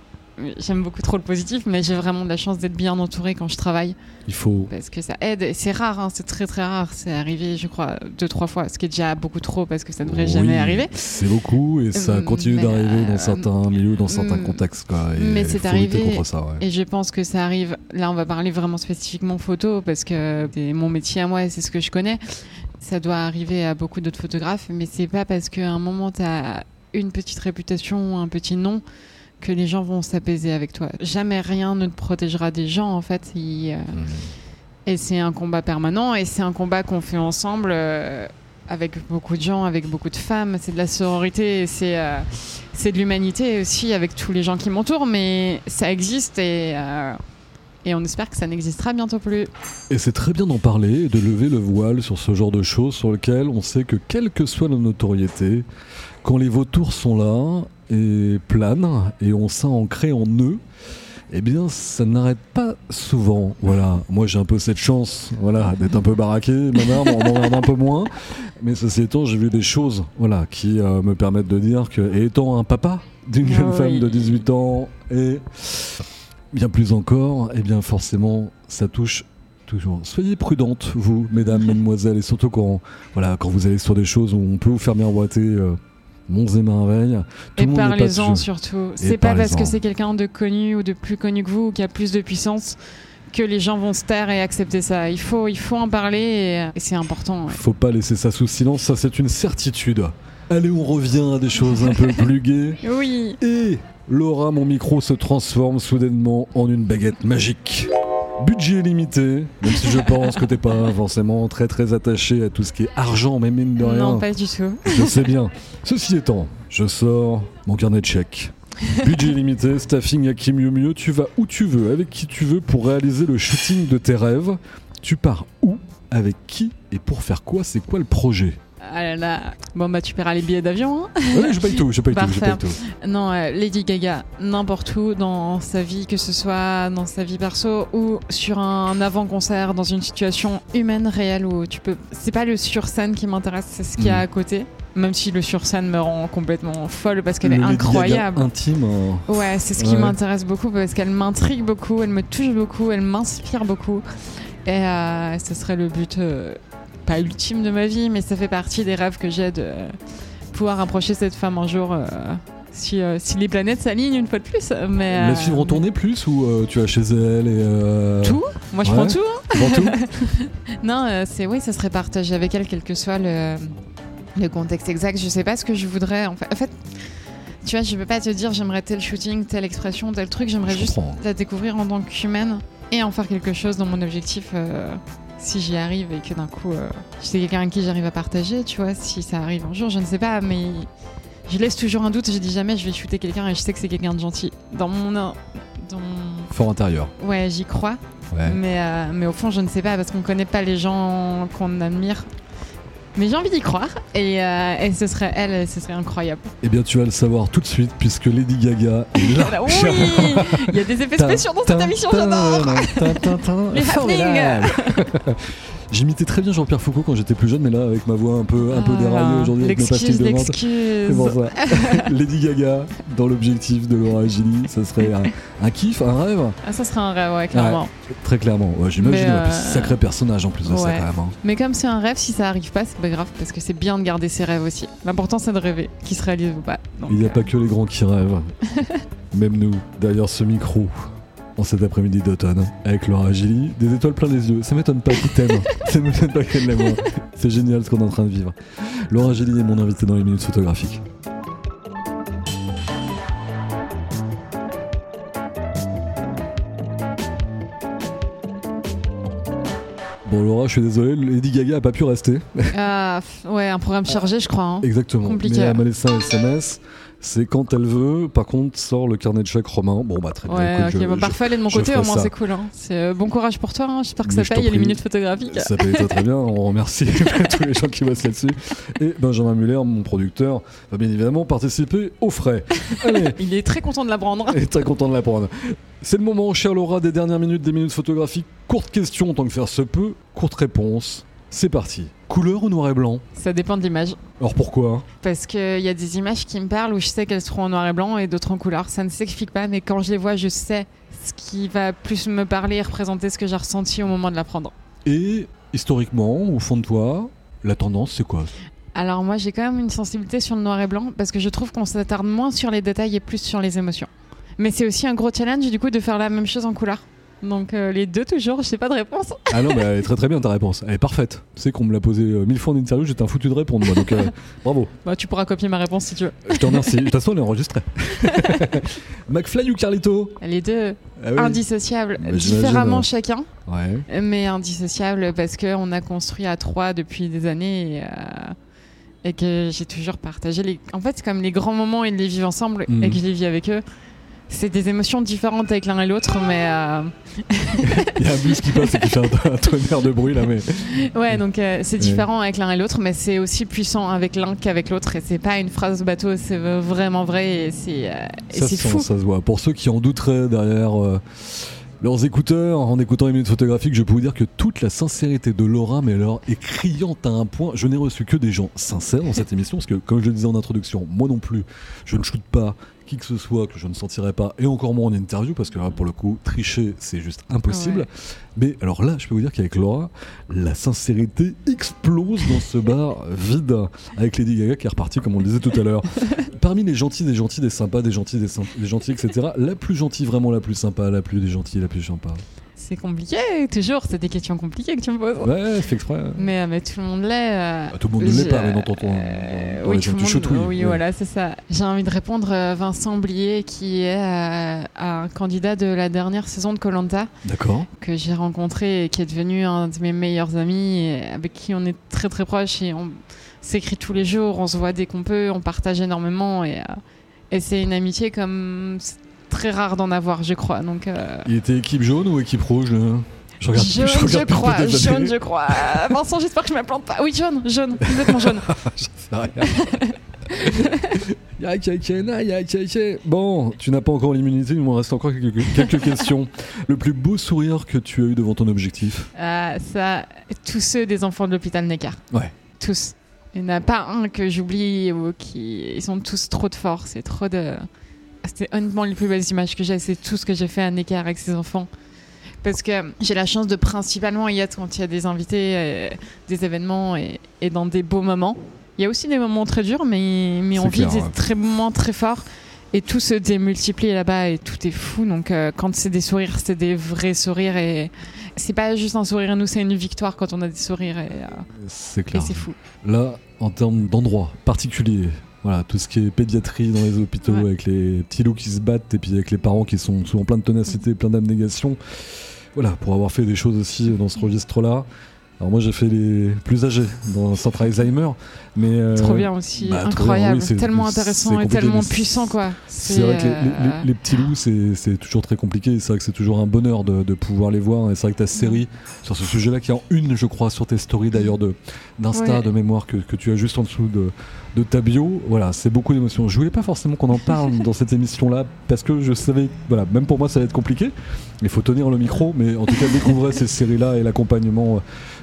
j'aime beaucoup trop le positif, mais j'ai vraiment de la chance d'être bien entourée quand je travaille. Il faut. Parce que ça aide. C'est rare, hein, c'est très très rare. C'est arrivé, je crois, deux, trois fois, ce qui est déjà beaucoup trop parce que ça ne devrait Oui, jamais arriver. C'est beaucoup et ça Euh, continue d'arriver euh, dans certains milieux, dans certains mm, contextes. Quoi, et mais c'est arrivé. contre ça. ouais. Et je pense que ça arrive. Là, on va parler vraiment spécifiquement photo parce que c'est mon métier à moi et c'est ce que je connais. Ça doit arriver à beaucoup d'autres photographes, mais c'est pas parce qu'à un moment tu as une petite réputation, un petit nom, que les gens vont s'apaiser avec toi. Jamais rien ne te protégera des gens en fait. Euh, Mm. Et c'est un combat permanent et c'est un combat qu'on fait ensemble euh, avec beaucoup de gens, avec beaucoup de femmes. C'est de la sororité et c'est euh, c'est de l'humanité aussi avec tous les gens qui m'entourent, mais ça existe et, et on espère que ça n'existera bientôt plus. Et c'est très bien d'en parler et de lever le voile sur ce genre de choses sur lequel on sait que quelle que soit la notoriété, quand les vautours sont là et planent et ont ça ancré en eux, eh bien ça n'arrête pas souvent. Voilà, moi j'ai un peu cette chance voilà, d'être un peu baraqué, ma mère m'en emmerde un peu moins. Mais ceci étant, j'ai vu des choses voilà, qui euh, me permettent de dire que, et étant un papa d'une jeune Ah femme oui. de 18 ans et bien plus encore, eh bien forcément ça touche toujours. Soyez prudentes, vous, mesdames, mesdemoiselles, et surtout quand, voilà, quand vous allez sur des choses où on peut vous faire miroiter euh, monts et merveilles. Tout et parlez-en surtout. C'est pas parce que c'est quelqu'un de connu ou de plus connu que vous ou qui a plus de puissance que les gens vont se taire et accepter ça. Il faut, il faut en parler et, et c'est important. ouais. Faut pas laisser ça sous silence, ça c'est une certitude. Allez, on revient à des choses un peu (laughs) plus gaies. Oui. Et Laura, mon micro se transforme soudainement en une baguette magique. Budget limité, même si je pense que t'es pas forcément très très attaché à tout ce qui est argent, même mine de rien. Non, pas du tout. Je sais bien. Ceci étant, je sors mon carnet de chèques. Budget limité, staffing à qui mieux mieux, tu vas où tu veux, avec qui tu veux pour réaliser le shooting de tes rêves. Tu pars où, avec qui et pour faire quoi C'est quoi le projet? Ah là là. Bon bah tu paieras les billets d'avion. hein. Ouais, je paye tout, je paye tout, je paye tout. Non, euh, Lady Gaga, n'importe où dans sa vie, que ce soit dans sa vie perso ou sur un avant-concert, dans une situation humaine réelle où tu peux. C'est pas le sur-scène qui m'intéresse, c'est ce qu'il y a Mm. à côté. Même si le sur-scène me rend complètement folle parce qu'elle Le est Lady Gaga incroyable. intime. hein. Ouais, c'est ce qui Ouais. m'intéresse beaucoup parce qu'elle m'intrigue beaucoup, elle me touche beaucoup, elle m'inspire beaucoup. Et euh, ce serait le but, euh, pas ultime de ma vie, mais ça fait partie des rêves que j'ai de euh, pouvoir approcher cette femme un jour. euh, si, euh, si les planètes s'alignent une fois de plus. Mais, La euh, suivre en tournée plus ou euh, tu vas chez elle et. Tout Moi je Ouais. prends tout. hein. (laughs) tout Non, c'est oui, ça serait partagé avec elle, quel que soit le, le contexte exact. Je sais pas ce que je voudrais. En fait, en fait tu vois, je peux pas te dire j'aimerais tel shooting, telle expression, tel truc. J'aimerais juste comprends. la découvrir en tant qu'humaine et en faire quelque chose dans mon objectif. Si j'y arrive et que d'un coup, euh, c'est quelqu'un avec qui j'arrive à partager, tu vois, si ça arrive un jour, je ne sais pas, mais je laisse toujours un doute. Je dis jamais je vais shooter quelqu'un et je sais que c'est quelqu'un de gentil. Dans mon, dans mon- Fort intérieur. ouais, j'y crois. Ouais. Mais, euh, mais au fond, je ne sais pas parce qu'on ne connaît pas les gens qu'on admire. Mais j'ai envie d'y croire et, euh, et ce serait elle, ce serait incroyable. Eh bien, tu vas le savoir tout de suite puisque Lady Gaga est là. Oui Il y a des effets spéciaux dans cette émission, j'adore (laughs) Les happenings. (laughs) J'imitais très bien Jean-Pierre Foucault quand j'étais plus jeune, mais là, avec ma voix un peu, un peu Ah, déraillée aujourd'hui avec pastilles L'excuse, de menthe. Pour ça. (laughs) (laughs) Lady Gaga, dans l'objectif de Laura Gilly, ça serait un, un kiff, un rêve, Ah, ça serait un rêve, ouais, clairement. très clairement. Ouais, J'imagine, puis euh, sacré personnage en plus de ça quand même. hein. Mais comme c'est un rêve, si ça arrive pas, c'est pas grave parce que c'est bien de garder ses rêves aussi. L'important, c'est de rêver, qu'ils se réalisent ou pas. Donc, Il n'y a euh, pas que les grands qui rêvent. (laughs) Même nous, derrière ce micro, en cet après-midi d'automne, avec Laura Gilly, des étoiles plein les yeux. Ça m'étonne pas qu'il t'aime. Ça m'étonne pas qu'elle l'aime. C'est génial ce qu'on est en train de vivre. Laura Gilly est mon invité dans les minutes photographiques. Bon Laura, je suis désolé, Lady Gaga a pas pu rester. ah, ouais, un programme chargé, je crois. hein. Exactement. Compliqué. Mais elle m'a laissé un SMS. C'est quand elle veut. Par contre, sort le carnet de chèques romain. Bon bah très bien. Ouais, écoute, ok, je- bah, je- parfait, elle est de mon côté, au moins c'est cool. hein. Euh, bon courage pour toi, hein. j'espère que Mais ça paye les minutes photographiques. Ça paye très très bien, on remercie (laughs) tous les gens qui bossent là-dessus. Et Benjamin Muller, mon producteur, va bien évidemment participer aux frais. Allez, (laughs) Il est très content de la prendre. et très content de l'apprendre. C'est le moment, chère Laura, des dernières minutes, des minutes photographiques. Courte question, tant que faire se peut, courte réponse. C'est parti. Couleur ou noir et blanc Ça dépend de l'image. Alors pourquoi Parce qu'il y a des images qui me parlent où je sais qu'elles seront en noir et blanc et d'autres en couleur. Ça ne s'explique pas, mais quand je les vois, je sais ce qui va plus me parler et représenter ce que j'ai ressenti au moment de la prendre. Et historiquement, au fond de toi, la tendance c'est quoi Alors moi j'ai quand même une sensibilité sur le noir et blanc parce que je trouve qu'on s'attarde moins sur les détails et plus sur les émotions. Mais c'est aussi un gros challenge du coup de faire la même chose en couleur. Donc euh, les deux toujours, je sais pas de réponse. (laughs) Ah non, mais elle est très très bien ta réponse. Elle est parfaite. Tu sais qu'on me l'a posé euh, mille fois en interview, j'étais un foutu de répondre moi. Donc euh, (laughs) bravo. Bah tu pourras copier ma réponse si tu veux. Je te remercie. De toute façon, elle est enregistrée. (laughs) McFly ou Carlito? Les deux Ah oui. indissociables, Bah, différemment ouais. chacun, Ouais. mais indissociables parce qu'on a construit à trois depuis des années et, et que j'ai toujours partagé. Les... En fait, c'est comme les grands moments de les vivre ensemble et que je les vis avec eux. C'est des émotions différentes avec l'un et l'autre, mais euh, (laughs) Il y a un bus qui passe et qui fait un, un tonnerre de bruit là, mais (laughs) ouais, donc euh, c'est Ouais. différent avec l'un et l'autre, mais c'est aussi puissant avec l'un qu'avec l'autre. Et c'est pas une phrase bateau, c'est vraiment vrai et c'est euh, ça, se sent, fou. ça se voit. Pour ceux qui en douteraient derrière leurs écouteurs en écoutant les minutes photographiques, je peux vous dire que toute la sincérité de Laura, mais alors est criante à un point. Je n'ai reçu que des gens sincères dans cette émission, parce que comme je le disais en introduction, moi non plus, je ne shoote pas qui que ce soit que je ne sentirais pas, et encore moins en interview, parce que là, pour le coup, tricher, c'est juste impossible. Ouais. Mais alors là, je peux vous dire qu'avec Laura, la sincérité explose dans ce bar vide, avec Lady Gaga qui est repartie, comme on le disait tout à l'heure. (laughs) Parmi les gentils, des gentils, des sympas, des gentils, des, des gentils, etc., la plus gentille, vraiment la plus sympa, la plus des gentils, la plus sympa. C'est compliqué, toujours. C'est des questions compliquées que tu me poses. Ouais, fait exprès. Mais, mais tout le monde l'est. euh, Ah, tout le monde ne l'est pas, mais dans ton ton. euh, oui, tout le monde. Oui, ouais. voilà, c'est ça. J'ai envie de répondre euh, Vincent Blier, qui est euh, un candidat de la dernière saison de Colanta D'accord. que j'ai rencontré et qui est devenu un de mes meilleurs amis, et avec qui on est très très proches et on s'écrit tous les jours, on se voit dès qu'on peut, on partage énormément et, euh, et c'est une amitié comme c'est très rare d'en avoir, je crois. Donc euh, Il était équipe jaune ou équipe rouge là je regarde, jaune, je, je, crois, jaune, je crois. (laughs) Euh, Vincent, j'espère que je me plante pas. Oui, jaune, jaune, complètement jaune. (laughs) Sert à rien. (laughs) Bon, tu n'as pas encore l'immunité, il me reste encore quelques, quelques questions. Le plus beau sourire que tu as eu devant ton objectif? Euh, ça, tous ceux des enfants de l'hôpital Neckar. Ouais. Tous. Il n'y en a pas un que j'oublie ou qui. Ils sont tous trop de force et trop de. C'est honnêtement les plus belles images que j'ai. C'est tout ce que j'ai fait à Neckar avec ses enfants. Parce que j'ai la chance de principalement y être quand il y a des invités, euh, des événements et, et dans des beaux moments. Il y a aussi des moments très durs, mais, mais on vit des ouais. très moments très forts. Et tout se démultiplie là-bas et tout est fou. Donc euh, quand c'est des sourires, c'est des vrais sourires. Et c'est pas juste un sourire, nous c'est une victoire quand on a des sourires. Et, euh, C'est et clair. c'est fou. Là, en termes d'endroits particuliers, voilà, tout ce qui est pédiatrie dans les hôpitaux, Ouais. avec les petits loups qui se battent et puis avec les parents qui sont souvent plein de ténacité, plein d'abnégation. Voilà, pour avoir fait des choses aussi dans ce registre-là. Alors moi j'ai fait les plus âgés dans le centre Alzheimer, mais euh, Trop bien aussi, bah, bien, incroyable, oui, c'est- tellement intéressant et tellement puissant quoi. C'est vrai que les, les- euh, les- petits loups, c'est c'est toujours très compliqué. C'est vrai que c'est toujours un bonheur de, de pouvoir les voir. Et c'est vrai que ta série sur ce sujet-là, qui est en une, je crois, sur tes stories d'ailleurs de- d'Insta, Ouais. de mémoire, que, que tu as juste en dessous de, de ta bio, voilà, c'est beaucoup d'émotions. Je voulais pas forcément qu'on en parle (laughs) dans cette émission-là, parce que je savais, voilà, même pour moi, ça va être compliqué. Il faut tenir le micro, mais en tout cas, découvrir ces séries-là et l'accompagnement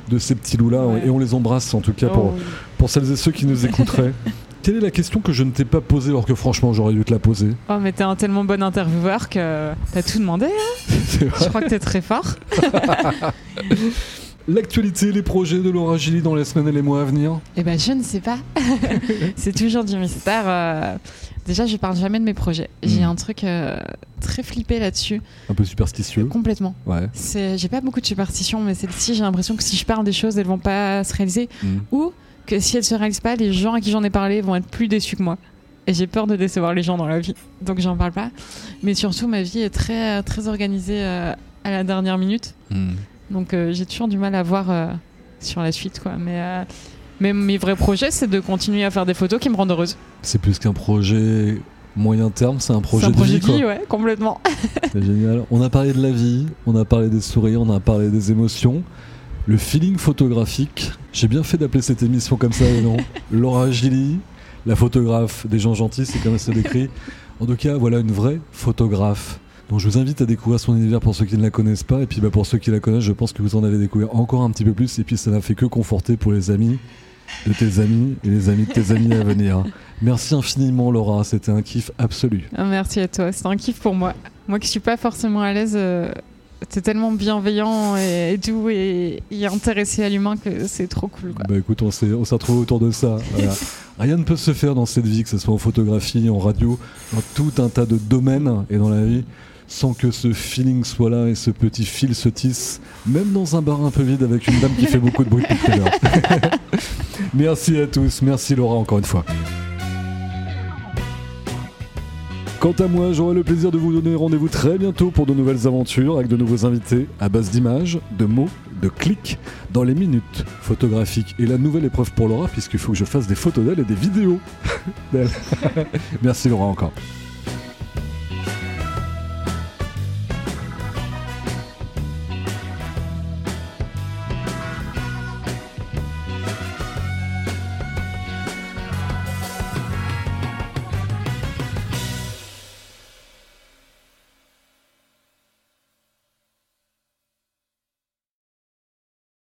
de ces petits loups-là. Ouais. Et on les embrasse, en tout cas, pour, oh, pour celles et ceux qui nous (laughs) écouteraient. Quelle est la question que je ne t'ai pas posée, alors que franchement, j'aurais dû te la poser? Oh, mais t'es un tellement bon intervieweur que t'as tout demandé. hein? (laughs) Je crois que t'es très fort. L'actualité, les projets de Laura Gilly dans les semaines et les mois à venir? Eh ben, je ne sais pas. (laughs) c'est toujours du mystère. euh. Déjà, je parle jamais de mes projets. J'ai Mm. un truc euh, très flippé là-dessus, Un peu superstitieux. complètement. Ouais. J'ai pas beaucoup de superstitions, mais celle-ci, j'ai l'impression que si je parle des choses, elles vont pas se réaliser, Mm. ou que si elles se réalisent pas, les gens à qui j'en ai parlé vont être plus déçus que moi. Et j'ai peur de décevoir les gens dans la vie, donc j'en parle pas. Mais surtout, ma vie est très, très organisée euh, à la dernière minute, Mm. Donc euh, j'ai toujours du mal à voir euh, sur la suite, quoi. Mais, euh, mais mes vrais projets, c'est de continuer à faire des photos qui me rendent heureuse. C'est plus qu'un projet moyen terme, c'est un projet, c'est un projet de vie. quoi. ouais, complètement. (laughs) C'est génial. On a parlé de la vie, on a parlé des sourires, on a parlé des émotions. Le feeling photographique. J'ai bien fait d'appeler cette émission comme ça, non (laughs) Laura Gilly, la photographe des gens gentils, c'est comme ça décrit. (laughs) En tout cas, voilà une vraie photographe. Donc je vous invite à découvrir son univers pour ceux qui ne la connaissent pas. Et puis bah, pour ceux qui la connaissent, je pense que vous en avez découvert encore un petit peu plus. Et puis ça n'a fait que conforter pour les amis de tes amis et les amis de tes amis à venir. Merci infiniment Laura, c'était un kiff absolu. Ah, merci à toi, c'est un kiff pour moi. Moi qui suis pas forcément à l'aise, euh, t'es tellement bienveillant et, doux et, intéressé à l'humain que c'est trop cool. Bah écoute, on s'est retrouvé autour de ça. (laughs) Rien ne peut se faire dans cette vie, que ce soit en photographie, en radio, dans tout un tas de domaines et dans la vie sans que ce feeling soit là et ce petit fil se tisse, même dans un bar un peu vide avec une dame qui fait beaucoup de bruit tout (laughs) merci à tous, merci Laura encore une fois. Quant à moi, j'aurai le plaisir de vous donner rendez-vous très bientôt pour de nouvelles aventures avec de nouveaux invités à base d'images, de mots, de clics dans les minutes photographiques. Et la nouvelle épreuve pour Laura, puisqu'il faut que je fasse des photos d'elle et des vidéos (laughs) d'elle. (laughs) Merci Laura encore.